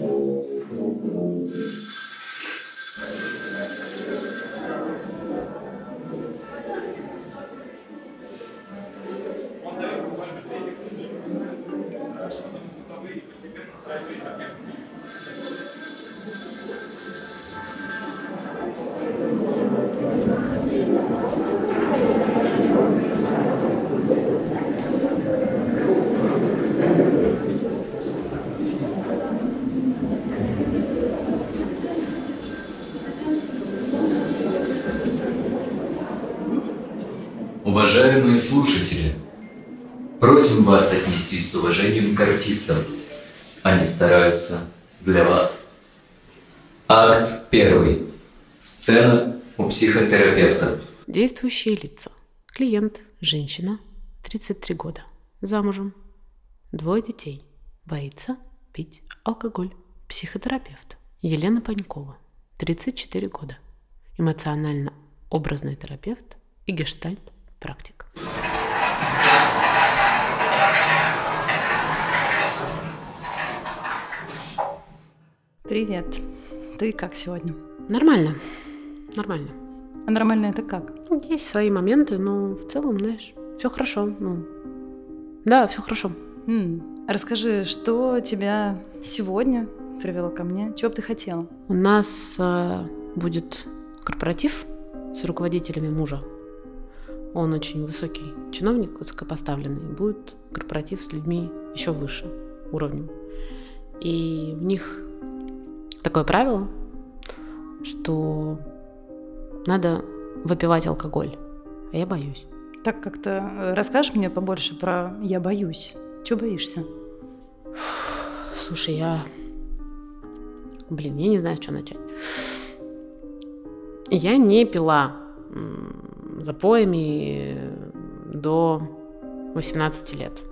Уважаемые слушатели, просим вас отнестись с уважением к артистам. Они стараются для вас. Акт первый. Сцена у психотерапевта. Действующие лица. Клиент – женщина, 33 года, замужем, двое детей, боится пить алкоголь. Психотерапевт Елена Панькова, 34 года, эмоционально-образный терапевт и гештальт-практик. Привет. Ты как сегодня? Нормально, нормально. А нормально это как? Есть свои моменты, но в целом, знаешь, все хорошо. Ну, да, все хорошо. М, Расскажи, что тебя сегодня привело ко мне? Чего бы ты хотела? У нас э, будет корпоратив с руководителями мужа. Он очень высокий чиновник, высокопоставленный. Будет корпоратив с людьми еще выше уровнем. И в них такое правило, что надо выпивать алкоголь. А я боюсь. Так как-то э, расскажешь мне побольше про «я боюсь». Чего боишься? Слушай, я... Блин, я не знаю, с чего начать. Я не пила запоями до 18 лет.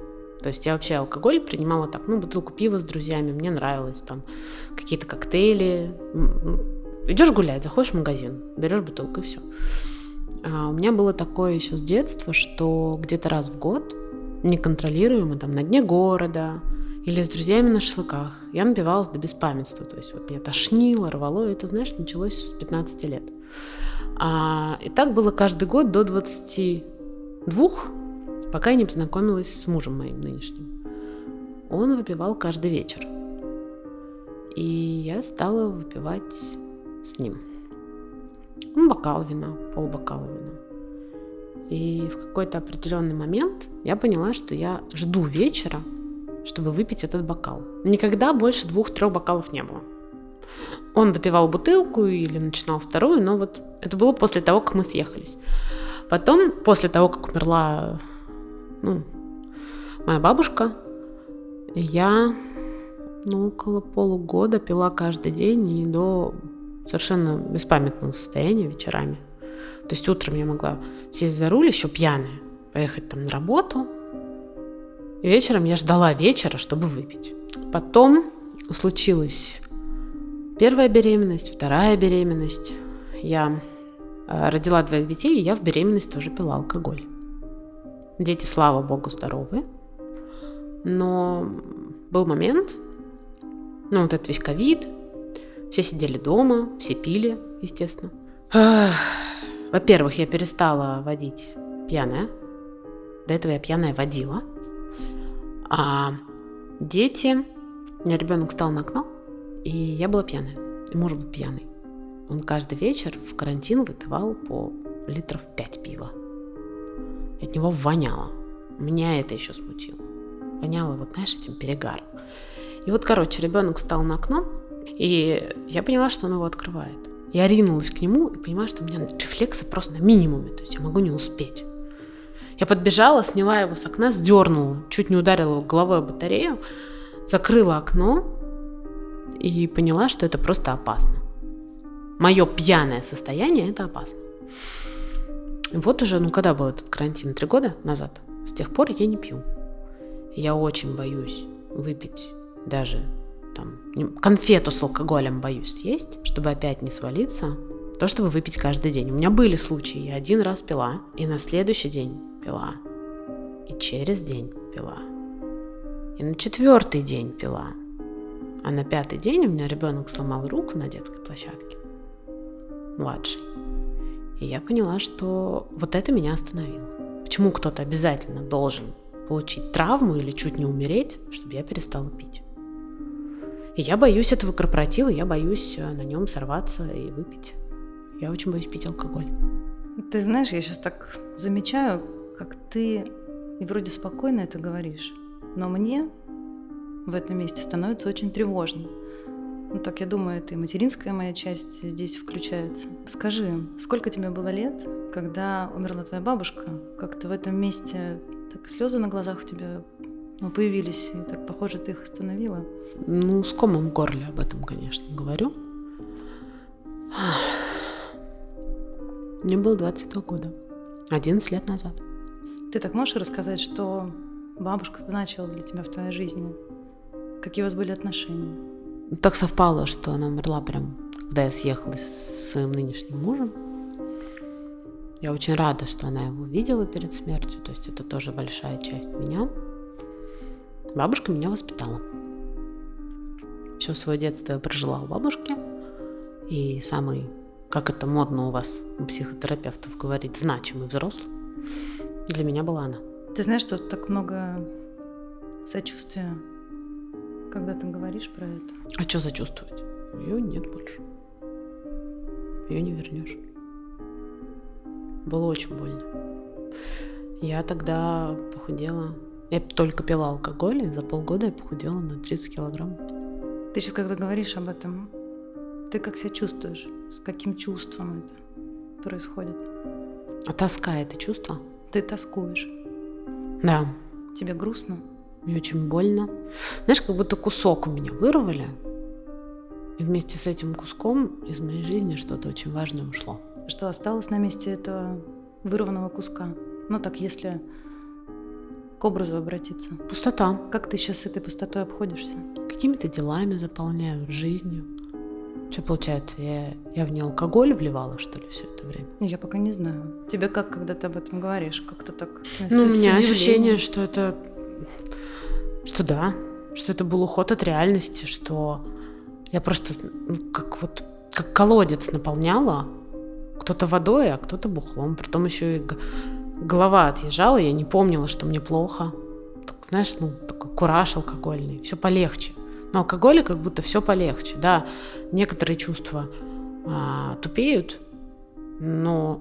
То есть я вообще алкоголь принимала так, ну, бутылку пива с друзьями, мне нравилось, там, какие-то коктейли. Идешь гулять, заходишь в магазин, берешь бутылку и все. А у меня было такое еще с детства, что где-то раз в год, неконтролируемо, там, на дне города или с друзьями на шашлыках, я напивалась до беспамятства. То есть вот меня тошнило, рвало, и это, знаешь, началось с 15 лет. А, и так было каждый год до 22, пока я не познакомилась с мужем моим нынешним. Он выпивал каждый вечер. И я стала выпивать с ним. Ну, бокал вина, полбокала вина. И в какой-то определенный момент я поняла, что я жду вечера, чтобы выпить этот бокал. Никогда больше двух-трех бокалов не было. Он допивал бутылку или начинал вторую, но вот это было после того, как мы съехались. Потом, после того, как умерла ну, моя бабушка, я ну, около полугода пила каждый день и до совершенно беспамятного состояния вечерами. То есть утром я могла сесть за руль еще пьяная, поехать там на работу. И вечером я ждала вечера, чтобы выпить. Потом случилась первая беременность, вторая беременность. Я э, родила двоих детей, и я в беременность тоже пила алкоголь. Дети, слава богу, здоровы. Но был момент, ну вот этот весь ковид, все сидели дома, все пили, естественно. Во-первых, я перестала водить пьяная. До этого я пьяная водила. А дети... У меня ребенок встал на окно, и я была пьяная. И муж был пьяный. Он каждый вечер в карантин выпивал по литров 5 пива. От него воняло. Меня это еще смутило. Воняло, вот знаешь, этим перегаром. И вот, короче, ребенок встал на окно, и я поняла, что он его открывает. Я ринулась к нему и понимаю, что у меня рефлексы просто на минимуме, то есть я могу не успеть. Я подбежала, сняла его с окна, сдернула, чуть не ударила его головой о батарею, закрыла окно и поняла, что это просто опасно. Мое пьяное состояние – это опасно. Вот уже, ну когда был этот карантин? Три года назад? С тех пор я не пью. Я очень боюсь выпить даже там, конфету с алкоголем боюсь съесть, чтобы опять не свалиться, то, чтобы выпить каждый день. У меня были случаи, я один раз пила, и на следующий день пила, и через день пила, и на четвертый день пила, А на пятый день у меня ребенок сломал руку на детской площадке. Младший. И я поняла, что вот это меня остановило. Почему кто-то обязательно должен получить травму или чуть не умереть, чтобы я перестала пить? И я боюсь этого корпоратива, я боюсь э, на нем сорваться и выпить. Я очень боюсь пить алкоголь. Ты знаешь, я сейчас так замечаю, как ты и вроде спокойно это говоришь, но мне в этом месте становится очень тревожно. Ну так, я думаю, это и материнская моя часть здесь включается. Скажи, сколько тебе было лет, когда умерла твоя бабушка? Как-то в этом месте так слезы на глазах у тебя ну, появились, и так похоже, ты их остановила. Ну, с комом в горле об этом, конечно, говорю. Мне было 22 года, 11 лет назад. Ты так можешь рассказать, что бабушка значила для тебя в твоей жизни? Какие у вас были отношения? Так совпало, что она умерла прям, когда я съехалась со своим нынешним мужем. Я очень рада, что она его видела перед смертью, то есть это тоже большая часть меня. Бабушка меня воспитала. Все свое детство я прожила у бабушки. И самый, как это модно у вас, у психотерапевтов говорить, значимый взрослый, для меня была она. Ты знаешь, что так много сочувствия, когда ты говоришь про это? А что сочувствовать? Ее нет больше. Ее не вернешь. Было очень больно. Я тогда похудела я только пила алкоголь, и за полгода я похудела на 30 килограмм. Ты сейчас, когда говоришь об этом, ты как себя чувствуешь? С каким чувством это происходит? А тоска это чувство? Ты тоскуешь? Да. Тебе грустно? Мне очень больно. Знаешь, как будто кусок у меня вырвали, и вместе с этим куском из моей жизни что-то очень важное ушло. Что осталось на месте этого вырванного куска? Ну так, если к образу обратиться. Пустота. Как ты сейчас с этой пустотой обходишься? Какими-то делами заполняю, жизнью. Что получается, я, я в нее алкоголь вливала, что ли, все это время? Я пока не знаю. Тебе как, когда ты об этом говоришь? Как-то так... Ну, у меня ощущение, что это... Что да, что это был уход от реальности, что я просто ну, как вот как колодец наполняла, кто-то водой, а кто-то бухлом. Притом еще и голова отъезжала, я не помнила, что мне плохо. Так, знаешь, ну, такой кураж алкогольный, все полегче. На алкоголе как будто все полегче, да. Некоторые чувства а, тупеют, но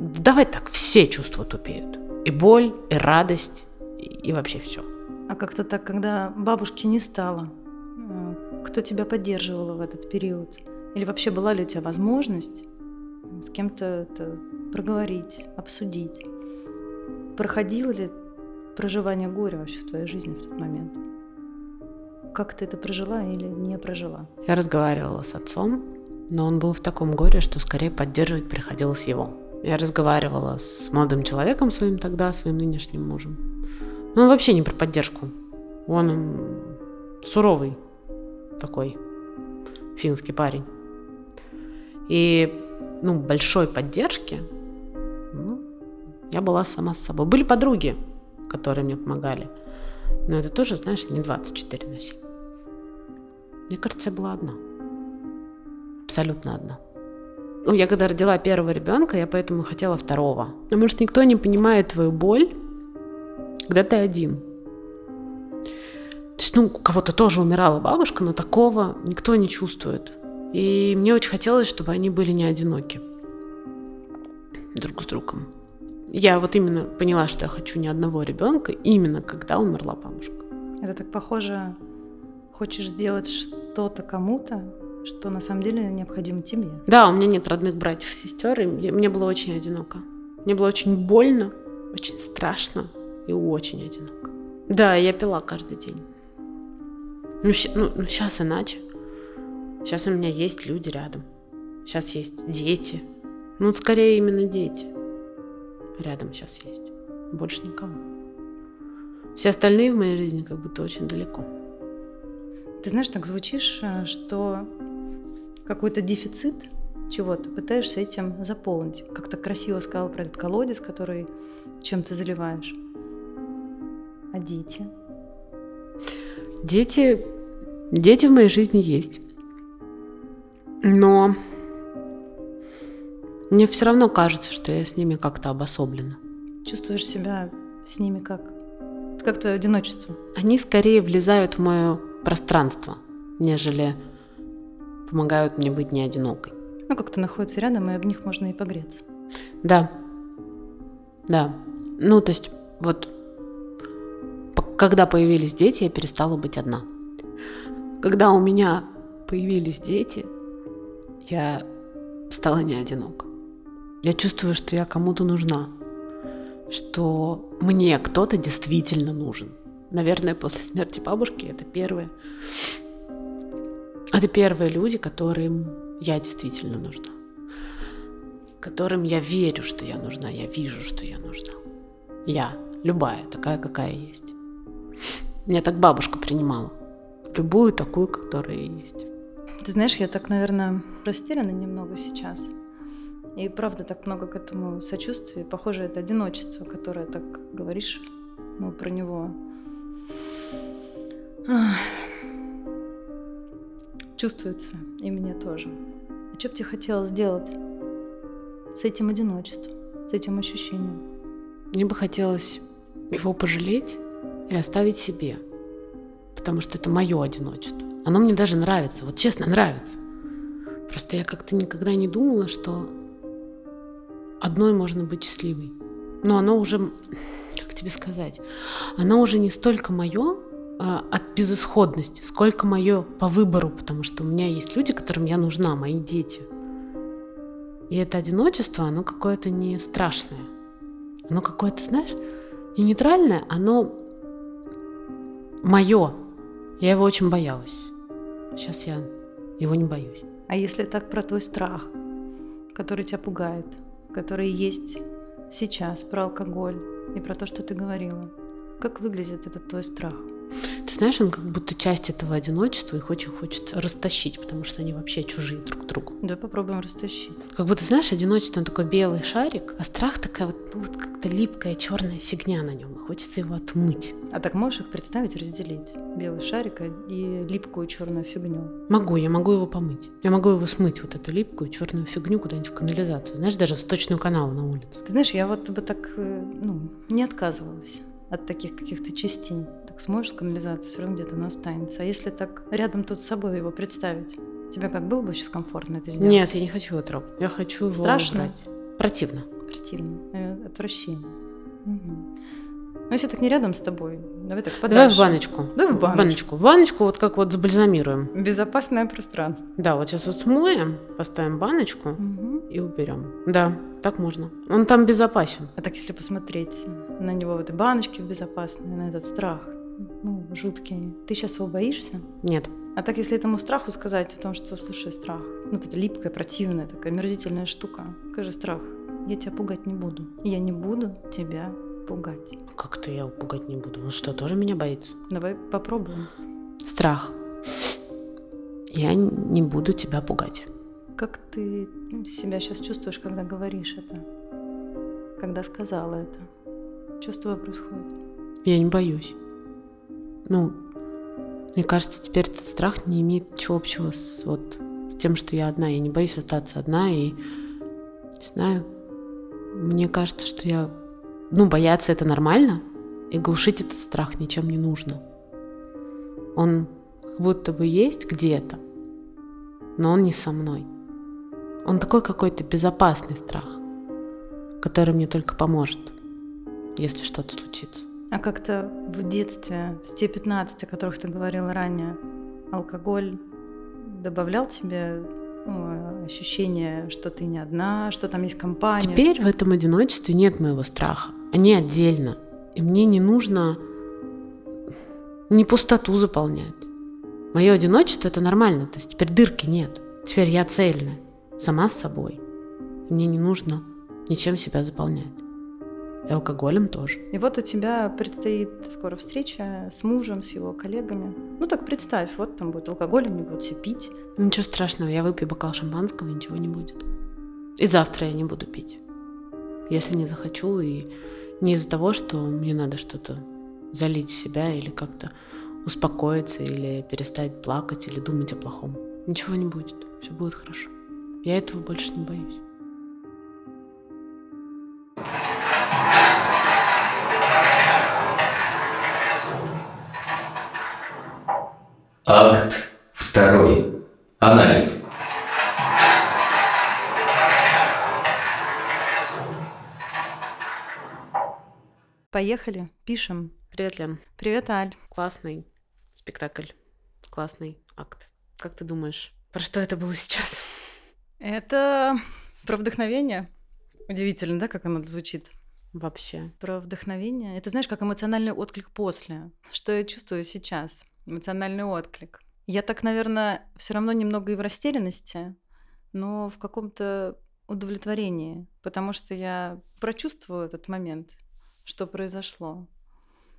давай так, все чувства тупеют. И боль, и радость, и, и вообще все. А как-то так, когда бабушки не стало, э, кто тебя поддерживал в этот период? Или вообще была ли у тебя возможность с кем-то это проговорить, обсудить? Проходило ли проживание горя вообще в твоей жизни в тот момент? Как ты это прожила или не прожила? Я разговаривала с отцом, но он был в таком горе, что скорее поддерживать приходилось его. Я разговаривала с молодым человеком своим тогда, своим нынешним мужем. Но он вообще не про поддержку. Он суровый такой финский парень. И ну, большой поддержки я была сама с собой. Были подруги, которые мне помогали. Но это тоже, знаешь, не 24 на 7. Мне кажется, я была одна. Абсолютно одна. Ну, я когда родила первого ребенка, я поэтому хотела второго. Потому что никто не понимает твою боль, когда ты один. То есть, ну, у кого-то тоже умирала бабушка, но такого никто не чувствует. И мне очень хотелось, чтобы они были не одиноки друг с другом. Я вот именно поняла, что я хочу ни одного ребенка, именно когда умерла бабушка. Это так похоже, хочешь сделать что-то кому-то, что на самом деле необходимо тебе. Да, у меня нет родных братьев и сестер, и мне было очень одиноко. Мне было очень больно, очень страшно и очень одиноко. Да, я пила каждый день. Ну, ну, ну сейчас иначе. Сейчас у меня есть люди рядом. Сейчас есть дети. Ну, скорее именно дети рядом сейчас есть. Больше никого. Все остальные в моей жизни как будто очень далеко. Ты знаешь, так звучишь, э, что какой-то дефицит чего-то пытаешься этим заполнить. Как-то красиво сказал про этот колодец, который чем ты заливаешь. А дети? Дети, Дети в моей жизни есть. Но мне все равно кажется, что я с ними как-то обособлена. Чувствуешь себя с ними как? Как твое одиночество? Они скорее влезают в мое пространство, нежели помогают мне быть не одинокой. Ну, как-то находятся рядом, и об них можно и погреться. Да. Да. Ну, то есть, вот, когда появились дети, я перестала быть одна. Когда у меня появились дети, я стала не одинока. Я чувствую, что я кому-то нужна, что мне кто-то действительно нужен. Наверное, после смерти бабушки это первые. Это первые люди, которым я действительно нужна. Которым я верю, что я нужна. Я вижу, что я нужна. Я. Любая, такая, какая есть. Меня так бабушка принимала. Любую такую, которая есть. Ты знаешь, я так, наверное, растеряна немного сейчас. И правда так много к этому сочувствия. Похоже, это одиночество, которое так говоришь ну, про него. Ах. Чувствуется, и мне тоже. А что бы тебе хотелось сделать с этим одиночеством, с этим ощущением? Мне бы хотелось его пожалеть и оставить себе, потому что это мое одиночество. Оно мне даже нравится, вот честно нравится. Просто я как-то никогда не думала, что одной можно быть счастливой. Но оно уже, как тебе сказать, оно уже не столько мое а, от безысходности, сколько мое по выбору, потому что у меня есть люди, которым я нужна, мои дети. И это одиночество, оно какое-то не страшное. Оно какое-то, знаешь, не нейтральное, оно мое. Я его очень боялась. Сейчас я его не боюсь. А если так про твой страх, который тебя пугает, который есть сейчас, про алкоголь и про то, что ты говорила, как выглядит этот твой страх? Ты знаешь, он как будто часть этого одиночества, их очень хочется растащить, потому что они вообще чужие друг другу. Давай попробуем растащить. Как будто, знаешь, одиночество, он такой белый шарик, а страх такая вот, ну, вот как-то липкая черная фигня на нем, и хочется его отмыть. А так можешь их представить, разделить? Белый шарик и липкую черную фигню. Могу, я могу его помыть. Я могу его смыть, вот эту липкую черную фигню куда-нибудь в канализацию. Знаешь, даже в сточную канал на улице. Ты знаешь, я вот бы так, э, ну, не отказывалась от таких каких-то частей. Так сможешь с канализацией, все равно где-то она останется. А если так рядом тут с собой его представить, тебе как было бы сейчас комфортно это сделать? Нет, я не хочу его трогать. Я хочу Страшно? его убрать. Противно. Противно. Э, Отвращение. Мгм. Ну, если так не рядом с тобой, давай так Давай подальше. в баночку. Давай в баночку. баночку. В баночку вот как вот забальзамируем. Безопасное пространство. Да, вот сейчас вот смоем, поставим баночку Мгм. и уберем. Да, так можно. Он там безопасен. А так если посмотреть на него в этой баночке безопасной, на этот страх, ну, жуткий, ты сейчас его боишься? Нет. А так, если этому страху сказать о том, что, слушай, страх, ну, эта липкая, противная, такая мерзительная штука, скажи, страх, я тебя пугать не буду. Я не буду тебя пугать. Как-то я его пугать не буду. Он что, тоже меня боится? Давай попробуем. Страх. Я не буду тебя пугать. Как ты ну, себя сейчас чувствуешь, когда говоришь это? Когда сказала это? Тобой происходит? Я не боюсь. Ну, мне кажется, теперь этот страх не имеет ничего общего с, вот, с тем, что я одна. Я не боюсь остаться одна и, не знаю, мне кажется, что я... Ну, бояться это нормально, и глушить этот страх ничем не нужно. Он как будто бы есть где-то, но он не со мной. Он такой какой-то безопасный страх, который мне только поможет, если что-то случится. А как-то в детстве, в те 15, о которых ты говорила ранее, алкоголь добавлял тебе ну, ощущение, что ты не одна, что там есть компания? Теперь в этом одиночестве нет моего страха. Они отдельно. И мне не нужно не пустоту заполнять. Мое одиночество это нормально. То есть теперь дырки нет. Теперь я цельная. Сама с собой. Мне не нужно ничем себя заполнять. И алкоголем тоже. И вот у тебя предстоит скоро встреча с мужем, с его коллегами. Ну так представь, вот там будет алкоголь, они будут все пить. Ничего страшного, я выпью бокал шампанского, ничего не будет. И завтра я не буду пить. Если не захочу, и не из-за того, что мне надо что-то залить в себя или как-то успокоиться или перестать плакать или думать о плохом. Ничего не будет, все будет хорошо. Я этого больше не боюсь. Акт второй. Анализ. Поехали, пишем. Привет, Лен. Привет, Аль. Классный спектакль, классный акт. Как ты думаешь, про что это было сейчас? Это про вдохновение. Удивительно, да, как оно звучит? Вообще. Про вдохновение. Это знаешь, как эмоциональный отклик после. Что я чувствую сейчас? Эмоциональный отклик. Я так, наверное, все равно немного и в растерянности, но в каком-то удовлетворении, потому что я прочувствовала этот момент, что произошло.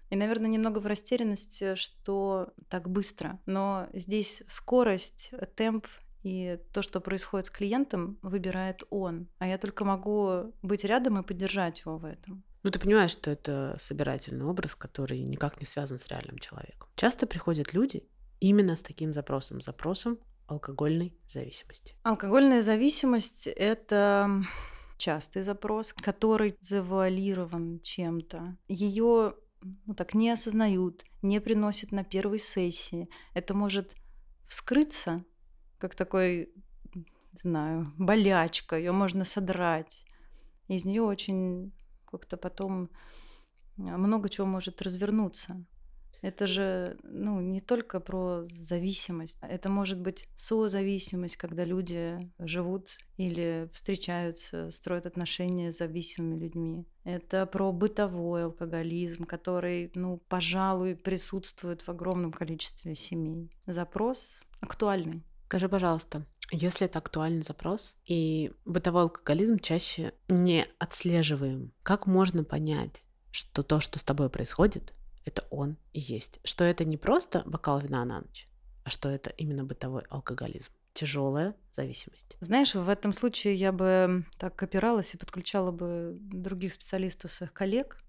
И, наверное, немного в растерянности, что так быстро. Но здесь скорость, темп и то, что происходит с клиентом, выбирает он. А я только могу быть рядом и поддержать его в этом. Ну, ты понимаешь, что это собирательный образ, который никак не связан с реальным человеком. Часто приходят люди именно с таким запросом, запросом алкогольной зависимости. Алкогольная зависимость — это частый запрос, который завуалирован чем-то. Ее ну, так не осознают, не приносят на первой сессии. Это может вскрыться, как такой, не знаю, болячка, ее можно содрать. Из нее очень как-то потом а, много чего может развернуться. Это же ну, не только про зависимость. Это может быть созависимость, когда люди живут или встречаются, строят отношения с зависимыми людьми. Это про бытовой алкоголизм, который, ну, пожалуй, присутствует в огромном количестве семей. Запрос актуальный. Скажи, пожалуйста, если это актуальный запрос и бытовой алкоголизм чаще не отслеживаем, как можно понять, что то, что с тобой происходит, это он и есть. Что это не просто бокал вина на ночь, а что это именно бытовой алкоголизм. Тяжелая зависимость. Знаешь, в этом случае я бы так опиралась и подключала бы других специалистов, своих коллег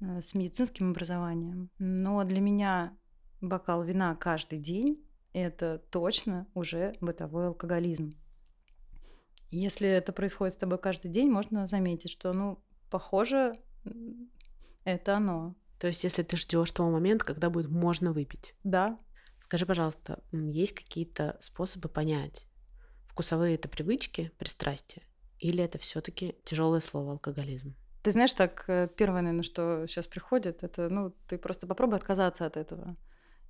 э, с медицинским образованием. Но для меня бокал вина каждый день – это точно уже бытовой алкоголизм. Если это происходит с тобой каждый день, можно заметить, что, ну, похоже, это оно. То есть, если ты ждешь того момента, когда будет можно выпить. Да. Скажи, пожалуйста, есть какие-то способы понять, вкусовые это привычки, пристрастия, или это все-таки тяжелое слово алкоголизм? Ты знаешь, так э, первое, наверное, что сейчас приходит, это, ну, ты просто попробуй отказаться от этого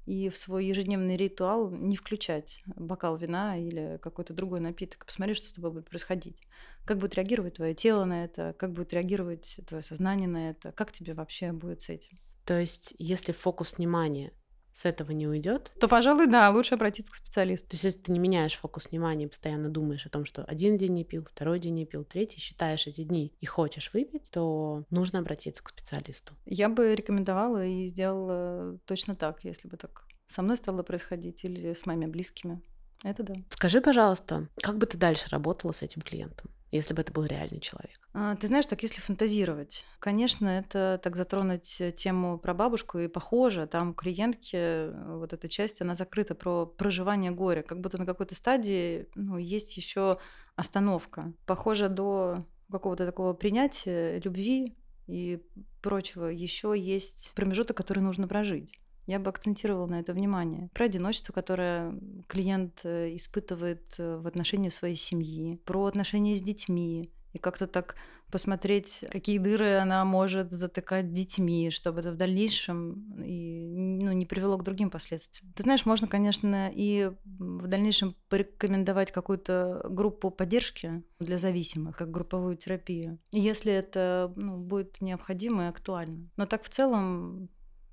и в свой ежедневный ритуал не включать бокал вина или какой-то другой напиток. Посмотри, что с тобой будет происходить. Как будет реагировать твое тело на это, как будет реагировать твое сознание на это, как тебе вообще будет с этим. То есть, если фокус внимания с этого не уйдет, то, пожалуй, да, лучше обратиться к специалисту. То есть, если ты не меняешь фокус внимания, постоянно думаешь о том, что один день не пил, второй день не пил, третий, считаешь эти дни и хочешь выпить, то нужно обратиться к специалисту. Я бы рекомендовала и сделала точно так, если бы так со мной стало происходить или с моими близкими. Это да. Скажи, пожалуйста, как бы ты дальше работала с этим клиентом? Если бы это был реальный человек? А, ты знаешь, так если фантазировать, конечно, это так затронуть тему про бабушку и похоже, там клиентки э, вот эта часть, она закрыта про проживание горя, как будто на какой-то стадии ну, есть еще остановка. Похоже, до какого-то такого принятия любви и прочего еще есть промежуток, который нужно прожить. Я бы акцентировала на это внимание. Про одиночество, которое клиент э, испытывает э, в отношении своей семьи, про отношения с детьми, и как-то так посмотреть, какие дыры она может затыкать детьми, чтобы это в дальнейшем и, ну, не привело к другим последствиям. Ты знаешь, можно, конечно, и в дальнейшем порекомендовать какую-то группу поддержки для зависимых, как групповую терапию, если это ну, будет необходимо и актуально. Но так в целом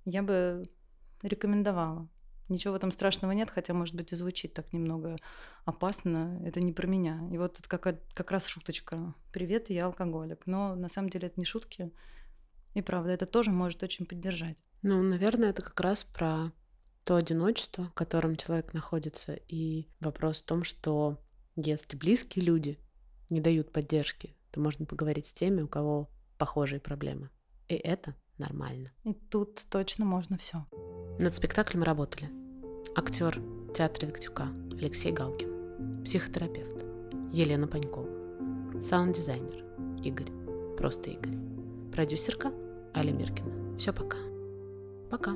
я бы рекомендовала. Ничего в этом страшного нет, хотя, может быть, и звучит так немного опасно. Это не про меня. И вот тут как, как раз шуточка. Привет, я алкоголик. Но на самом деле это не шутки. И правда, это тоже может очень поддержать. Ну, наверное, это как раз про то одиночество, в котором человек находится. И вопрос в том, что если близкие люди не дают поддержки, то можно поговорить с теми, у кого похожие проблемы. И это нормально. И тут точно можно все. Над спектаклем работали актер театра Виктюка Алексей Галкин, психотерапевт Елена Панькова, саунд-дизайнер Игорь, просто Игорь, продюсерка Аля Миркина. Все, пока. Пока.